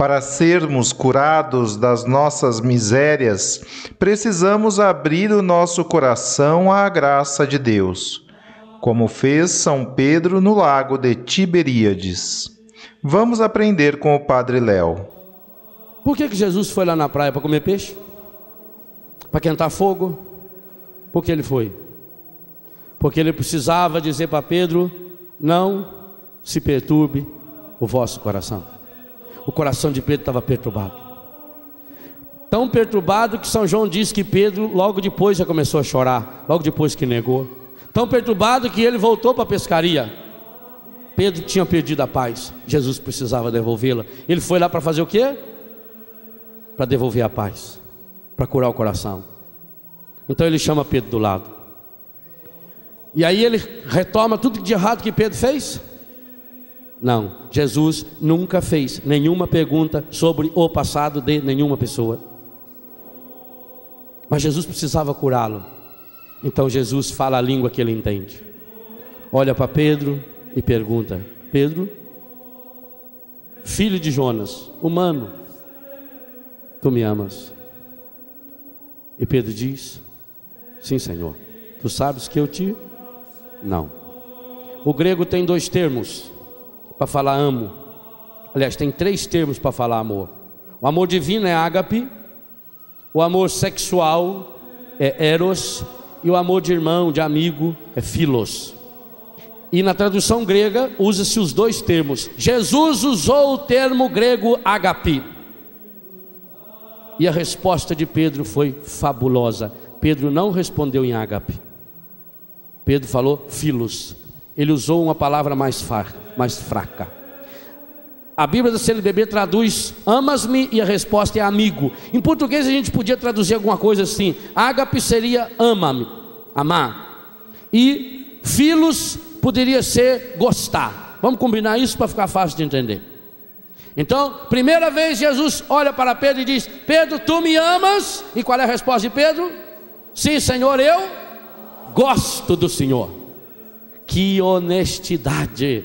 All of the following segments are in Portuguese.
Para sermos curados das nossas misérias, precisamos abrir o nosso coração à graça de Deus, como fez São Pedro no lago de Tiberíades. Vamos aprender com o Padre Léo. Por que, que Jesus foi lá na praia para comer peixe? Para quentar fogo? Por que ele foi? Porque ele precisava dizer para Pedro: não se perturbe o vosso coração o coração de Pedro estava perturbado. Tão perturbado que São João diz que Pedro logo depois já começou a chorar, logo depois que negou. Tão perturbado que ele voltou para a pescaria. Pedro tinha perdido a paz, Jesus precisava devolvê-la. Ele foi lá para fazer o quê? Para devolver a paz, para curar o coração. Então ele chama Pedro do lado. E aí ele retoma tudo de errado que Pedro fez. Não, Jesus nunca fez nenhuma pergunta sobre o passado de nenhuma pessoa. Mas Jesus precisava curá-lo. Então Jesus fala a língua que ele entende. Olha para Pedro e pergunta: Pedro, filho de Jonas, humano, tu me amas? E Pedro diz: Sim, Senhor. Tu sabes que eu te. Não. O grego tem dois termos para falar amo. Aliás, tem três termos para falar amor. O amor divino é ágape, o amor sexual é eros e o amor de irmão, de amigo é filos. E na tradução grega usa-se os dois termos. Jesus usou o termo grego agape. E a resposta de Pedro foi fabulosa. Pedro não respondeu em ágape. Pedro falou filos. Ele usou uma palavra mais, mais fraca. A Bíblia da CNBB traduz amas-me e a resposta é amigo. Em português a gente podia traduzir alguma coisa assim: ágape seria ama-me, amar. E filos poderia ser gostar. Vamos combinar isso para ficar fácil de entender. Então, primeira vez Jesus olha para Pedro e diz: Pedro, tu me amas? E qual é a resposta de Pedro? Sim, Senhor, eu gosto do Senhor. Que honestidade!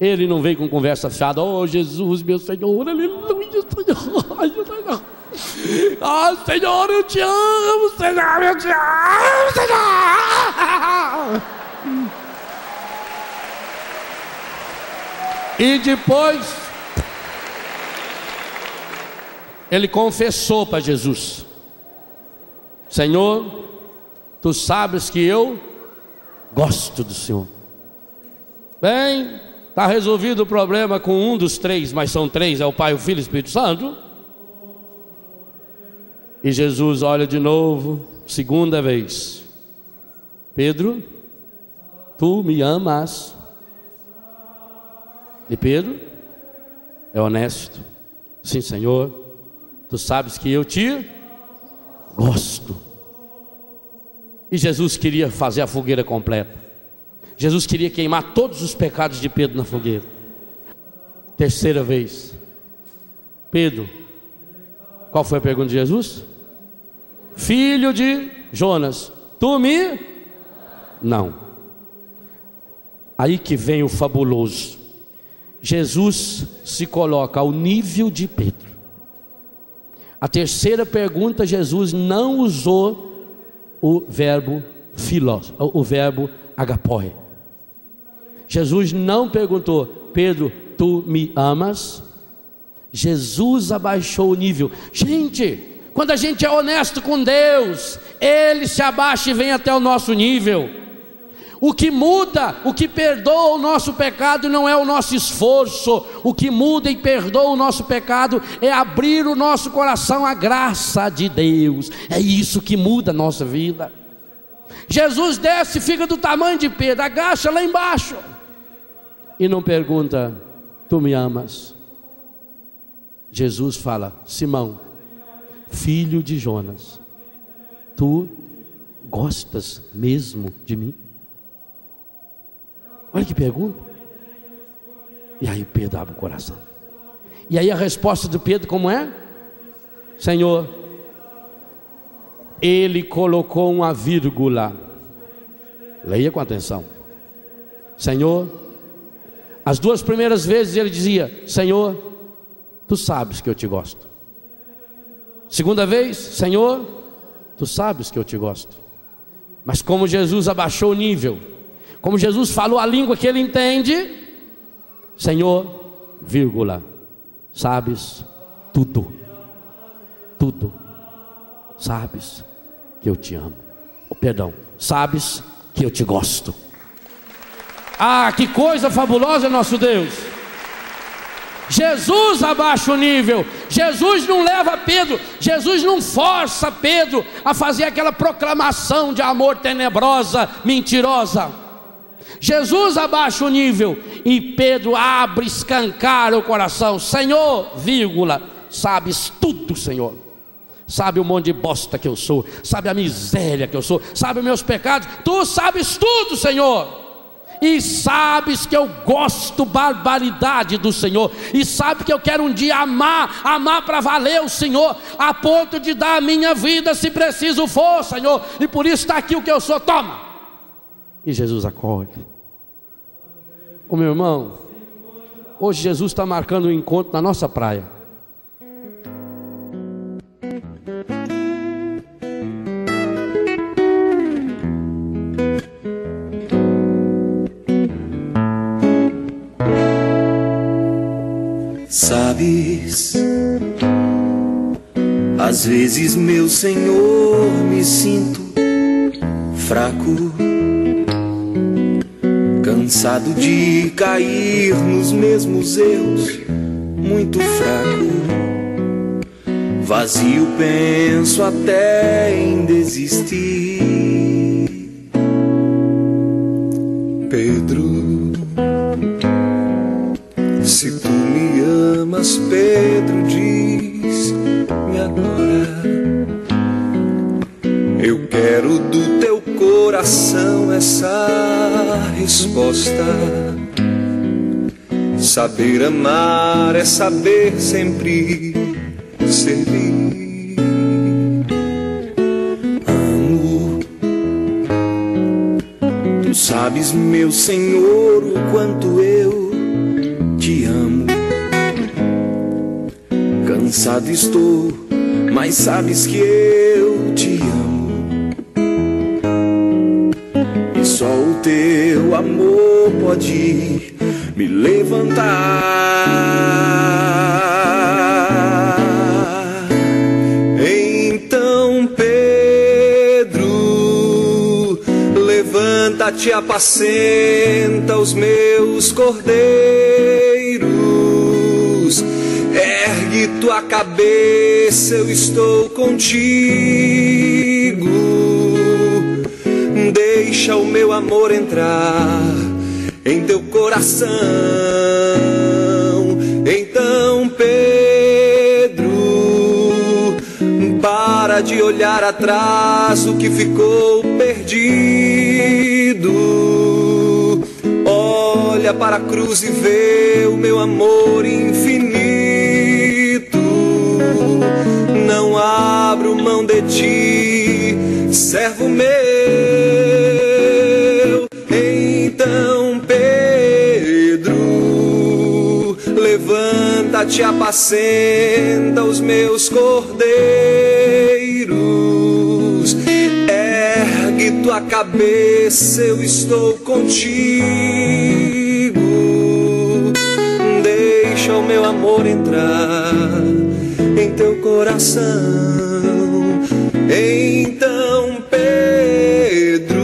Ele não veio com conversa fiada, oh Jesus, meu Senhor, aleluia, Senhor. Ah, Senhor, eu te amo, Senhor, eu te amo, Senhor. E depois, ele confessou para Jesus: Senhor, tu sabes que eu Gosto do Senhor. Bem, está resolvido o problema com um dos três, mas são três: é o Pai, o Filho e o Espírito Santo. E Jesus olha de novo, segunda vez: Pedro, tu me amas. E Pedro é honesto: Sim, Senhor, tu sabes que eu te gosto. E Jesus queria fazer a fogueira completa. Jesus queria queimar todos os pecados de Pedro na fogueira. Terceira vez. Pedro, qual foi a pergunta de Jesus? Filho de Jonas, tu me? Não. Aí que vem o fabuloso. Jesus se coloca ao nível de Pedro. A terceira pergunta, Jesus não usou o verbo filos, o verbo agapoi. Jesus não perguntou, Pedro, tu me amas? Jesus abaixou o nível. Gente, quando a gente é honesto com Deus, Ele se abaixa e vem até o nosso nível. O que muda, o que perdoa o nosso pecado não é o nosso esforço, o que muda e perdoa o nosso pecado é abrir o nosso coração à graça de Deus. É isso que muda a nossa vida. Jesus desce, fica do tamanho de Pedro, agacha lá embaixo e não pergunta: Tu me amas? Jesus fala: Simão, filho de Jonas, tu gostas mesmo de mim? Olha que pergunta. E aí Pedro abre o coração. E aí a resposta de Pedro como é? Senhor, ele colocou uma vírgula. Leia com atenção. Senhor, as duas primeiras vezes ele dizia: Senhor, tu sabes que eu te gosto. Segunda vez, Senhor, tu sabes que eu te gosto. Mas como Jesus abaixou o nível, como Jesus falou a língua que ele entende, Senhor, vírgula, sabes tudo, tudo, sabes que eu te amo. Oh, perdão, sabes que eu te gosto. Ah, que coisa fabulosa é nosso Deus. Jesus abaixa o nível. Jesus não leva Pedro, Jesus não força Pedro a fazer aquela proclamação de amor tenebrosa, mentirosa. Jesus abaixa o nível e Pedro abre, escancara o coração. Senhor, vírgula, sabes tudo, Senhor. Sabe o monte de bosta que eu sou, sabe a miséria que eu sou, sabe os meus pecados. Tu sabes tudo, Senhor e sabes que eu gosto barbaridade do Senhor, e sabe que eu quero um dia amar, amar para valer o Senhor, a ponto de dar a minha vida se preciso for, Senhor, e por isso está aqui o que eu sou, toma. E Jesus acolhe. O meu irmão, hoje Jesus está marcando um encontro na nossa praia. Sabes, às vezes, meu Senhor, me sinto fraco, cansado de cair nos mesmos erros, muito fraco, vazio, penso até em desistir. Saber amar é saber sempre servir. Amo. Tu sabes, meu Senhor, o quanto eu te amo cansado estou, mas sabes que eu me levantar. Então, Pedro, levanta-te, apacenta os meus cordeiros Ergue tua cabeça, eu estou contigo. Deixa o meu amor entrar em teu coração. Então, Pedro, para de olhar atrás o que ficou perdido. Olha para a cruz e vê o meu amor infinito não abro mão de ti, servo meu. Te apacenta os meus cordeiros. Ergue tua cabeça, eu estou contigo. Deixa o meu amor entrar em teu coração. Então, Pedro,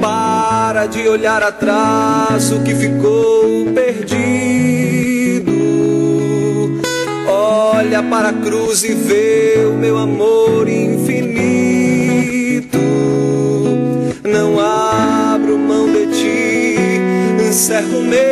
para de olhar atrás o que ficou perdido. Olha para a cruz e vê o meu amor infinito. Não abro mão de ti, encerro meu.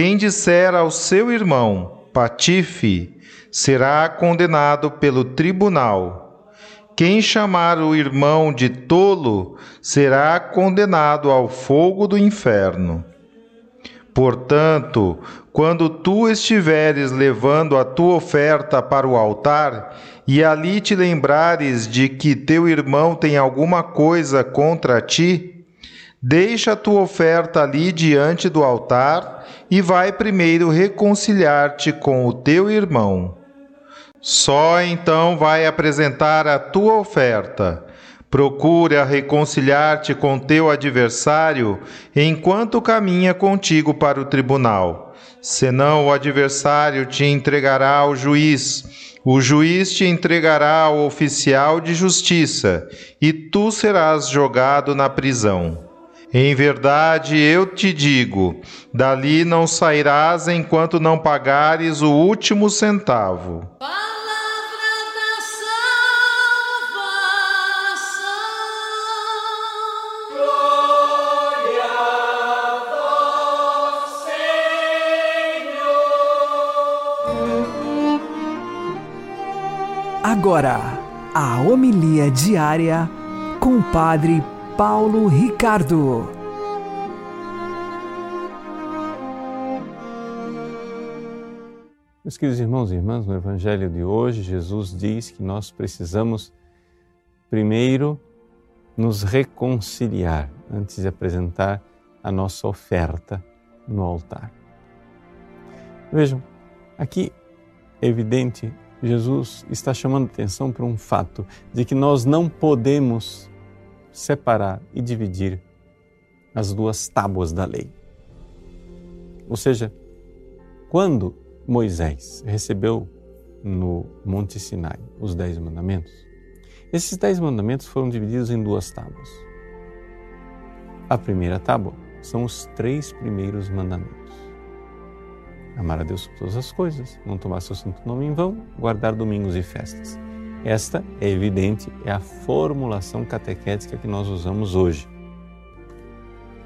Quem disser ao seu irmão, patife, será condenado pelo tribunal. Quem chamar o irmão de tolo será condenado ao fogo do inferno. Portanto, quando tu estiveres levando a tua oferta para o altar, e ali te lembrares de que teu irmão tem alguma coisa contra ti, deixa a tua oferta ali diante do altar e vai primeiro reconciliar-te com o teu irmão. Só então vai apresentar a tua oferta. Procura reconciliar-te com teu adversário enquanto caminha contigo para o tribunal. Senão o adversário te entregará ao juiz, o juiz te entregará ao oficial de justiça, e tu serás jogado na prisão. Em verdade, eu te digo: dali não sairás enquanto não pagares o último centavo. Palavra da salvação. Agora, a homilia diária com o Padre Paulo Ricardo. Meus queridos irmãos e irmãs, no Evangelho de hoje, Jesus diz que nós precisamos primeiro nos reconciliar antes de apresentar a nossa oferta no altar. Vejam, aqui é evidente, Jesus está chamando atenção para um fato de que nós não podemos separar e dividir as duas tábuas da lei. Ou seja, quando Moisés recebeu no Monte Sinai os Dez Mandamentos, esses Dez Mandamentos foram divididos em duas tábuas. A primeira tábua são os três primeiros mandamentos. Amar a Deus por todas as coisas, não tomar seu santo nome em vão, guardar domingos e festas. Esta é evidente, é a formulação catequética que nós usamos hoje.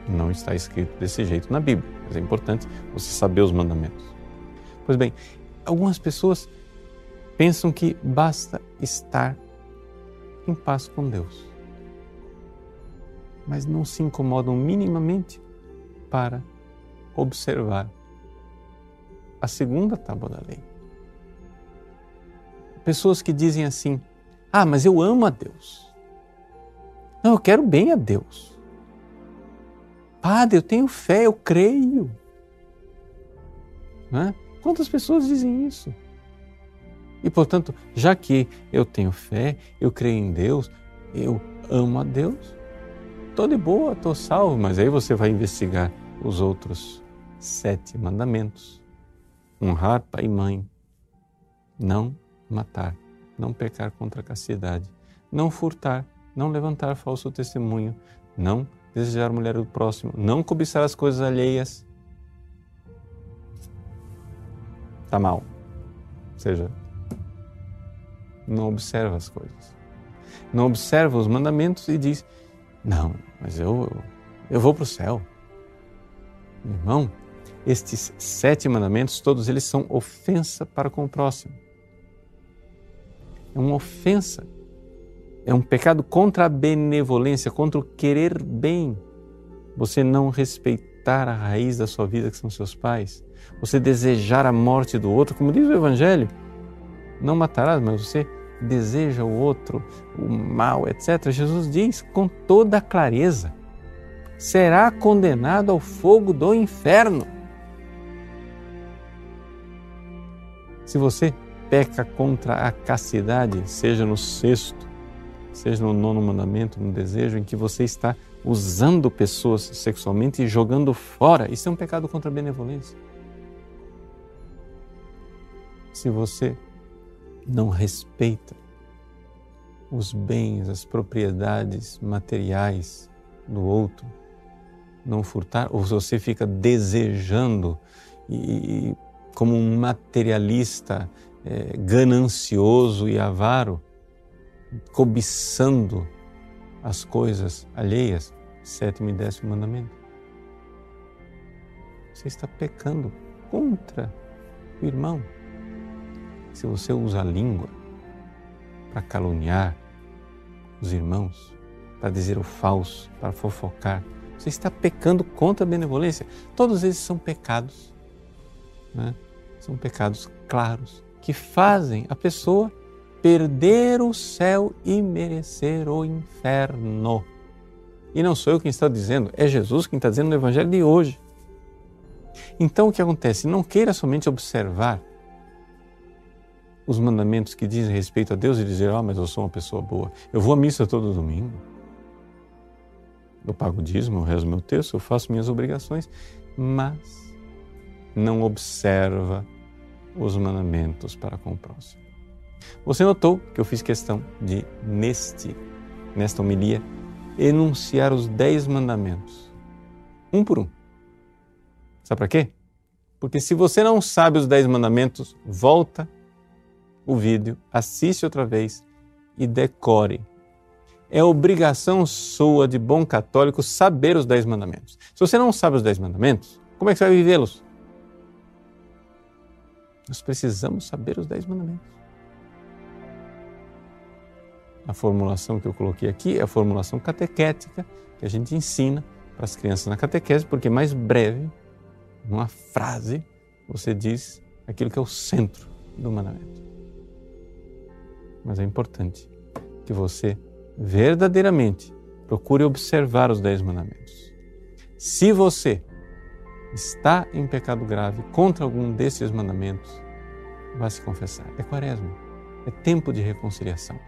Não está escrito desse jeito na Bíblia, mas é importante você saber os mandamentos. Pois bem, algumas pessoas pensam que basta estar em paz com Deus, mas não se incomodam minimamente para observar a segunda tábua da lei. Pessoas que dizem assim: Ah, mas eu amo a Deus. Não, eu quero bem a Deus. Padre, eu tenho fé, eu creio. Né? Quantas pessoas dizem isso? E portanto, já que eu tenho fé, eu creio em Deus, eu amo a Deus, estou de boa, estou salvo. Mas aí você vai investigar os outros sete mandamentos: honrar pai e mãe, não matar, não pecar contra a castidade, não furtar, não levantar falso testemunho, não desejar a mulher do próximo, não cobiçar as coisas alheias. Está mal. Ou seja, não observa as coisas. Não observa os mandamentos e diz: Não, mas eu, eu, vou para o céu. Meu irmão, estes sete mandamentos, todos eles são ofensa para com o próximo. É uma ofensa é um pecado contra a benevolência, contra o querer bem. Você não respeitar a raiz da sua vida, que são seus pais. Você desejar a morte do outro, como diz o Evangelho. Não matarás, mas você deseja o outro, o mal, etc. Jesus diz com toda clareza: será condenado ao fogo do inferno. Se você peca contra a castidade, seja no sexto, seja no nono mandamento, no desejo em que você está usando pessoas sexualmente e jogando fora. Isso é um pecado contra a benevolência. Se você não respeita os bens, as propriedades materiais do outro, não furtar, ou se você fica desejando e, como um materialista é, ganancioso e avaro, cobiçando as coisas alheias, sétimo e décimo mandamento. Você está pecando contra o irmão. Se você usa a língua para caluniar os irmãos, para dizer o falso, para fofocar, você está pecando contra a benevolência. Todos esses são pecados, né? são pecados claros que fazem a pessoa perder o céu e merecer o inferno. E não sou eu quem está dizendo, é Jesus quem está dizendo no Evangelho de hoje. Então o que acontece? Não queira somente observar os mandamentos que dizem respeito a Deus e dizer, ah, oh, mas eu sou uma pessoa boa. Eu vou à missa todo domingo. Eu pago o dízimo, eu rezo meu texto, eu faço minhas obrigações, mas não observa os mandamentos para com o próximo. Você notou que eu fiz questão de, neste, nesta homilia, enunciar os dez mandamentos, um por um. Sabe para quê? Porque se você não sabe os dez mandamentos, volta o vídeo, assiste outra vez e decore. É obrigação sua de bom católico saber os dez mandamentos. Se você não sabe os dez mandamentos, como é que você vai vivê-los? Nós precisamos saber os dez mandamentos. A formulação que eu coloquei aqui é a formulação catequética que a gente ensina para as crianças na catequese, porque mais breve, numa frase, você diz aquilo que é o centro do mandamento. Mas é importante que você verdadeiramente procure observar os dez mandamentos. Se você está em pecado grave contra algum desses mandamentos, vá se confessar. É quaresma, é tempo de reconciliação.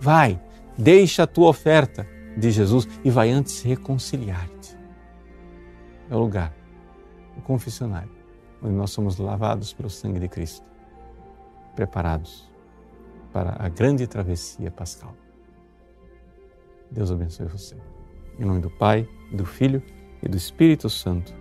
Vai, deixa a tua oferta de Jesus e vai antes reconciliar-te. É o lugar, o confessionário, onde nós somos lavados pelo sangue de Cristo, preparados para a grande travessia pascal. Deus abençoe você. Em nome do Pai, do Filho e do Espírito Santo.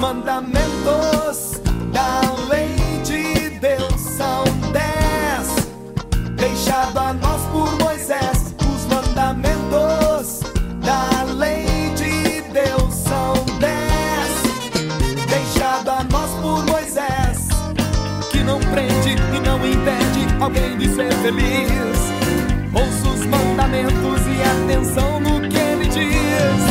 Mandamentos da lei de Deus são dez. Deixado a nós por Moisés. Os mandamentos da lei de Deus são dez. Deixado a nós por Moisés. Que não prende e não impede alguém de ser feliz. Ouça os mandamentos e atenção no que ele diz.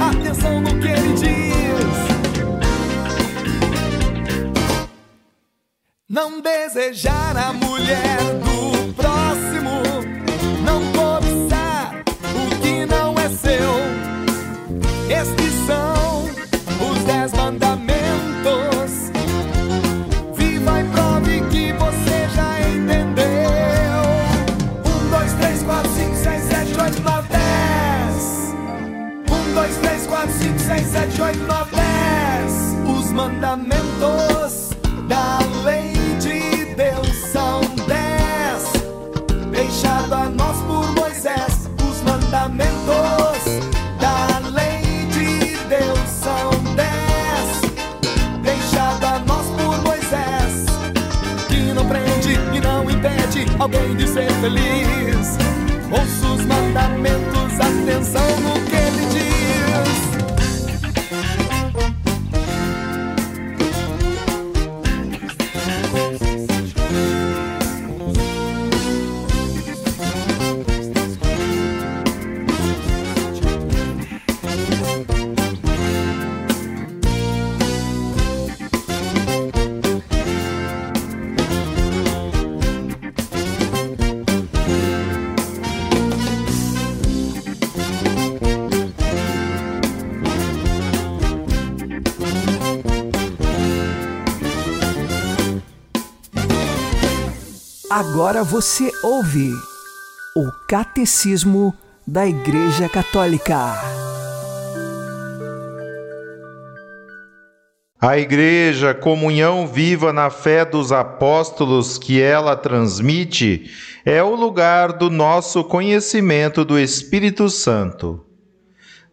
Atenção no que ele diz. Não desejar a mulher do Agora você ouve o Catecismo da Igreja Católica. A Igreja, comunhão viva na fé dos apóstolos que ela transmite, é o lugar do nosso conhecimento do Espírito Santo.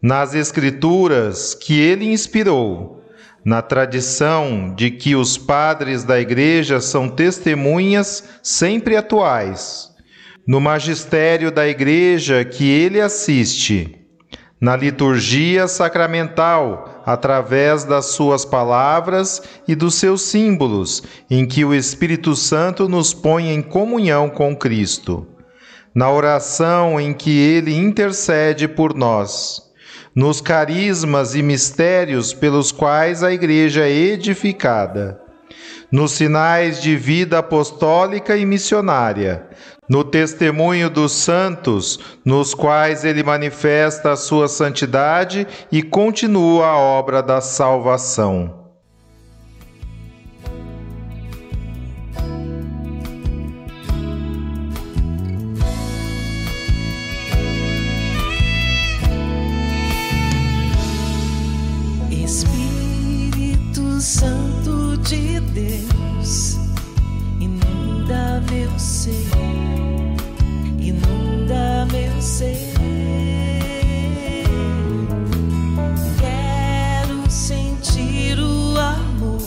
Nas Escrituras que ele inspirou, na tradição de que os padres da Igreja são testemunhas sempre atuais, no magistério da Igreja que ele assiste, na liturgia sacramental, através das suas palavras e dos seus símbolos, em que o Espírito Santo nos põe em comunhão com Cristo, na oração em que ele intercede por nós, nos carismas e mistérios pelos quais a Igreja é edificada, nos sinais de vida apostólica e missionária, no testemunho dos santos, nos quais ele manifesta a sua santidade e continua a obra da salvação. Inunda meu ser. Quero sentir o amor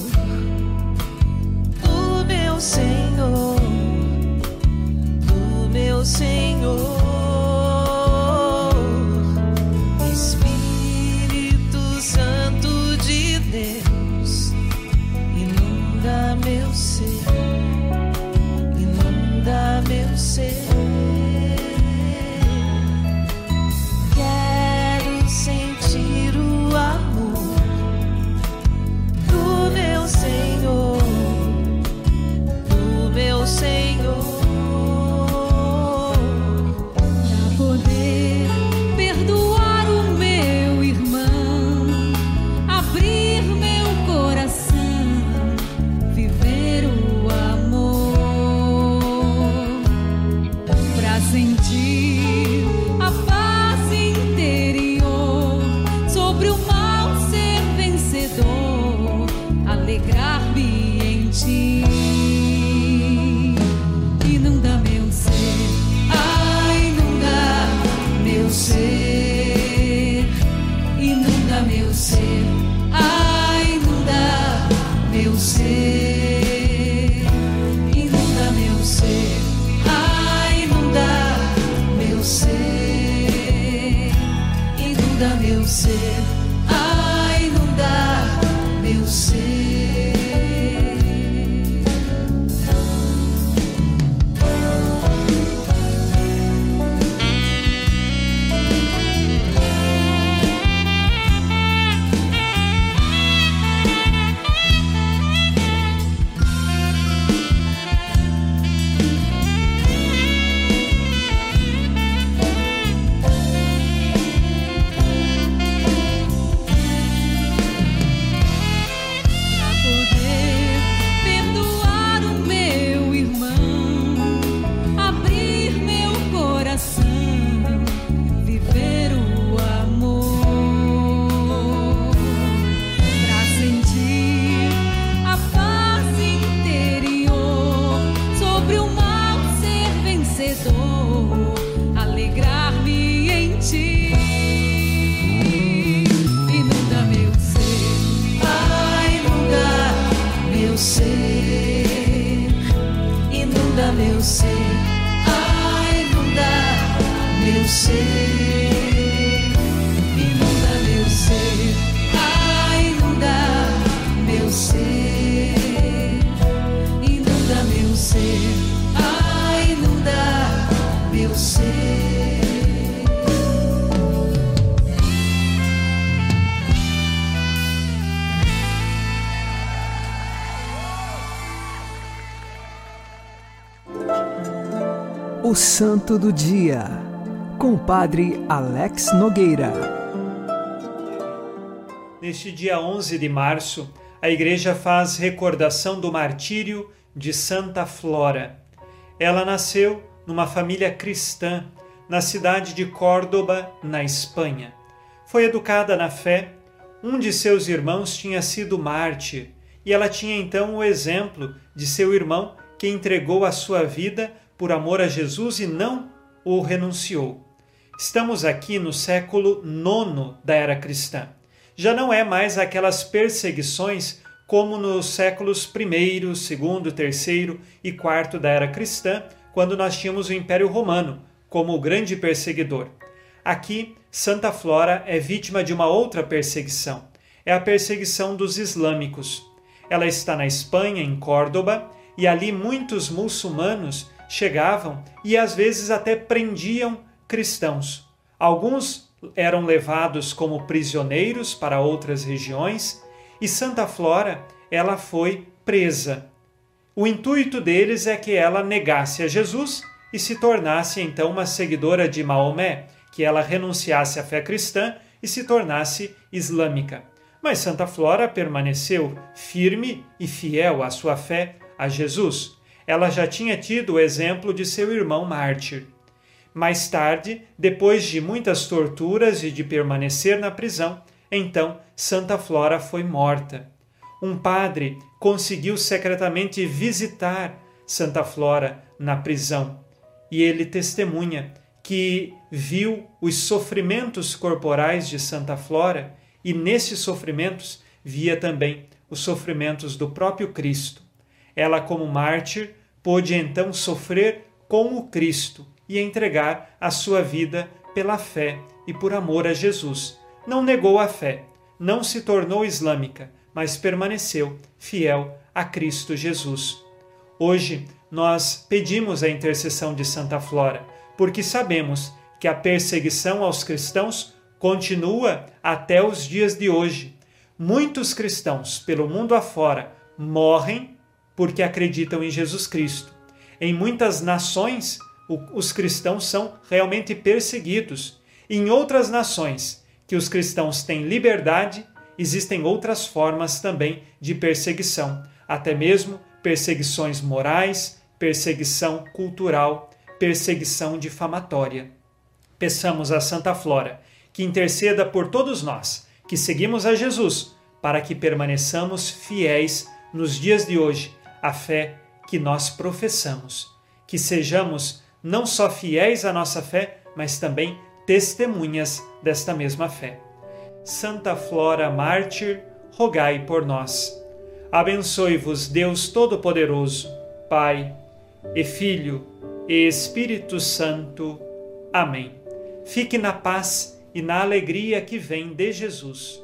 do meu Senhor, do meu Senhor. Inunda O Santo do Dia, com o Padre Alex Nogueira. Neste dia 11 de março, a Igreja faz recordação do martírio de Santa Flora. Ela nasceu numa família cristã na cidade de Córdoba, na Espanha. Foi educada na fé. Um de seus irmãos tinha sido mártir e ela tinha então o exemplo de seu irmão que entregou a sua vida por amor a Jesus e não o renunciou. Estamos aqui no século IX da era cristã. Já não é mais aquelas perseguições como nos séculos I, II, III e IV da era cristã, quando nós tínhamos o Império Romano como o grande perseguidor. Aqui, Santa Flora é vítima de uma outra perseguição. É a perseguição dos islâmicos. Ela está na Espanha, em Córdoba, e ali muitos muçulmanos chegavam e às vezes até prendiam cristãos. Alguns eram levados como prisioneiros para outras regiões e Santa Flora, ela foi presa. O intuito deles é que ela negasse a Jesus e se tornasse então uma seguidora de Maomé, que ela renunciasse à fé cristã e se tornasse islâmica. Mas Santa Flora permaneceu firme e fiel à sua fé a Jesus. Ela já tinha tido o exemplo de seu irmão mártir. Mais tarde, depois de muitas torturas e de permanecer na prisão, então Santa Flora foi morta. Um padre conseguiu secretamente visitar Santa Flora na prisão e ele testemunha que viu os sofrimentos corporais de Santa Flora e nesses sofrimentos via também os sofrimentos do próprio Cristo. Ela, como mártir, pôde então sofrer com o Cristo e entregar a sua vida pela fé e por amor a Jesus. Não negou a fé, não se tornou islâmica, mas permaneceu fiel a Cristo Jesus. Hoje nós pedimos a intercessão de Santa Flora, porque sabemos que a perseguição aos cristãos continua até os dias de hoje. Muitos cristãos pelo mundo afora morrem porque acreditam em Jesus Cristo. Em muitas nações, os cristãos são realmente perseguidos. Em outras nações que os cristãos têm liberdade, existem outras formas também de perseguição, até mesmo perseguições morais, perseguição cultural, perseguição difamatória. Peçamos a Santa Flora que interceda por todos nós que seguimos a Jesus, para que permaneçamos fiéis nos dias de hoje à fé que nós professamos. Que sejamos não só fiéis à nossa fé, mas também testemunhas desta mesma fé. Santa Flora Mártir, rogai por nós. Abençoe-vos Deus Todo-Poderoso, Pai e Filho e Espírito Santo. Amém. Fique na paz e na alegria que vem de Jesus.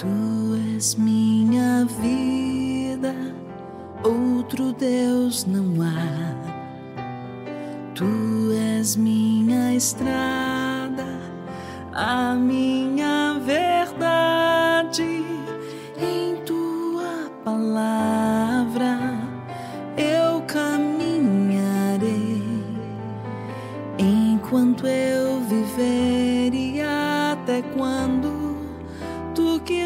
Tu és minha vida, outro Deus não há. Tu és minha estrada, a minha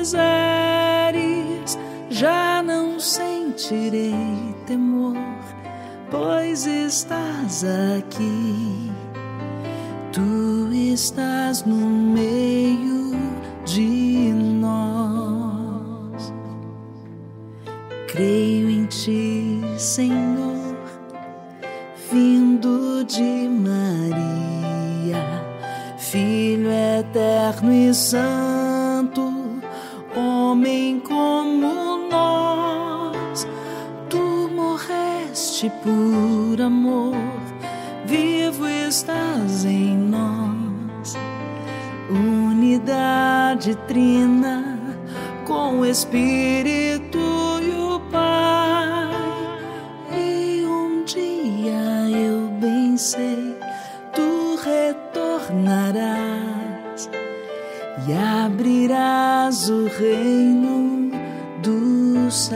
quiseres, já não sentirei temor, pois estás aqui. Tu estás no meio com o Espírito e o Pai. E um dia eu bem sei, tu retornarás e abrirás o reino dos céus.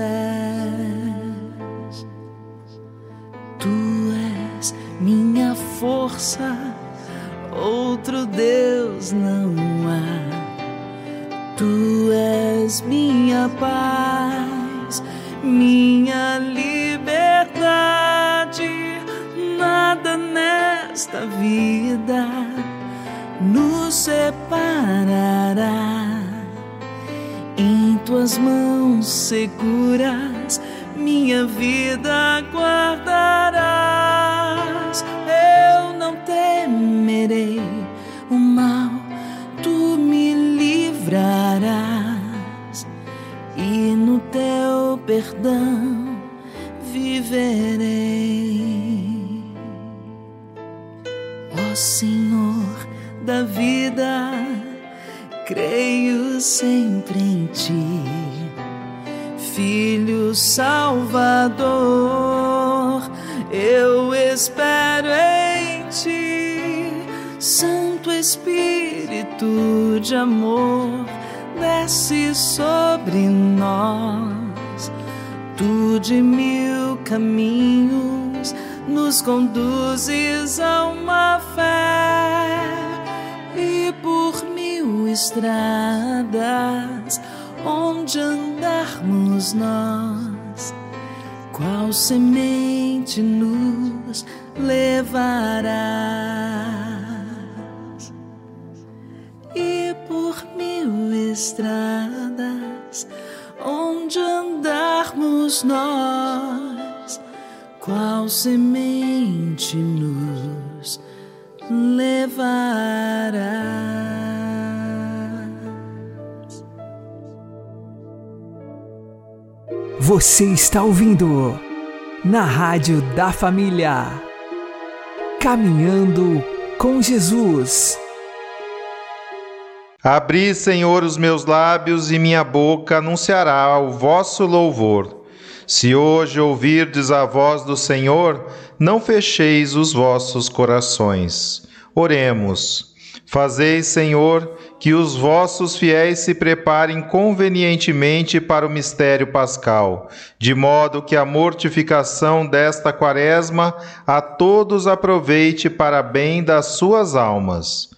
Tu és minha força, outro Deus não há. Tu és minha paz, minha liberdade. Nada nesta vida nos separará. Em tuas mãos seguras, minha vida guardarás. Eu não temerei o mal, perdão viverei. Ó Senhor da vida, creio sempre em ti, Filho Salvador, eu espero em ti, Santo Espírito de amor, desce sobre nós, tu de mil caminhos nos conduzes a uma fé. E por mil estradas onde andarmos nós, qual semente nos levarás? E por mil estradas onde andarmos nós, qual semente nos levará. Você está ouvindo na Rádio da Família. Caminhando com Jesus. Abri, Senhor, os meus lábios e minha boca anunciará o vosso louvor. Se hoje ouvirdes a voz do Senhor, não fecheis os vossos corações. Oremos. Fazei, Senhor, que os vossos fiéis se preparem convenientemente para o mistério pascal, de modo que a mortificação desta quaresma a todos aproveite para bem das suas almas.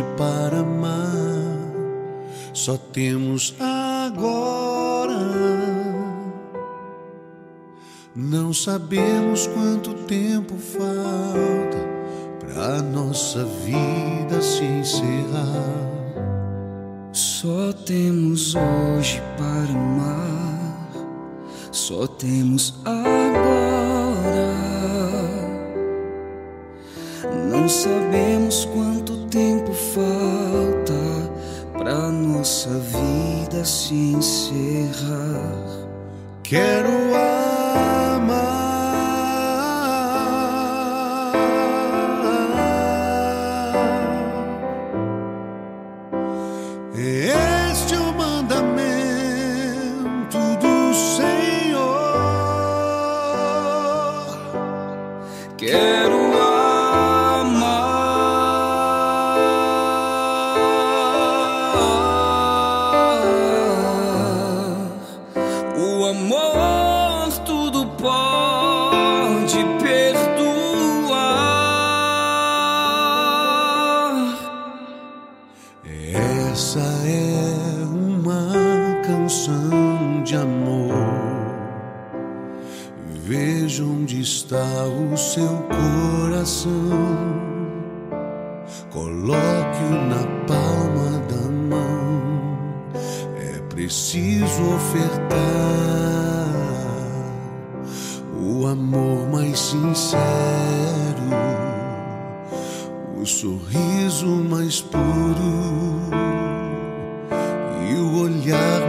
Hoje para amar, só temos agora. Não sabemos quanto tempo falta para nossa vida se encerrar. Só temos hoje para amar, só temos agora. Não sabemos quanto se encerrar. Quero amar. Veja onde está o seu coração. Coloque-o na palma da mão. É preciso ofertar o amor mais sincero, o sorriso mais puro e o olhar